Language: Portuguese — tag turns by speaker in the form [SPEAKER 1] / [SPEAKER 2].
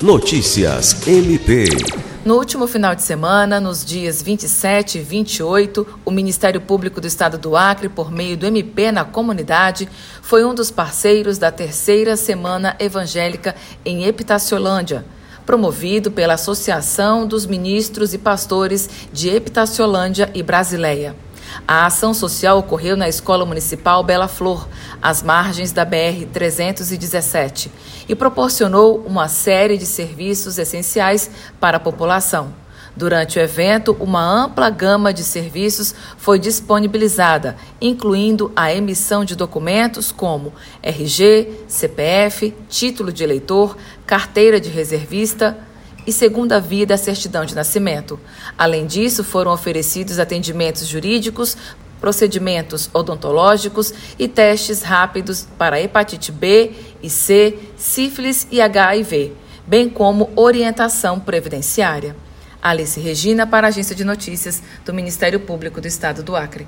[SPEAKER 1] Notícias MP.
[SPEAKER 2] No último final de semana, nos dias 27 e 28, o Ministério Público do Estado do Acre, por meio do MP na comunidade, foi um dos parceiros da terceira Semana Evangélica em Epitaciolândia, promovido pela Associação dos Ministros e Pastores de Epitaciolândia e Brasileia. A ação social ocorreu na Escola Municipal Bela Flor, às margens da BR-317, e proporcionou uma série de serviços essenciais para a população. Durante o evento, uma ampla gama de serviços foi disponibilizada, incluindo a emissão de documentos como RG, CPF, título de eleitor, carteira de reservista, e segunda via da certidão de nascimento. Além disso, foram oferecidos atendimentos jurídicos, procedimentos odontológicos e testes rápidos para hepatite B e C, sífilis e HIV, bem como orientação previdenciária. Alice Regina para a Agência de Notícias do Ministério Público do Estado do Acre.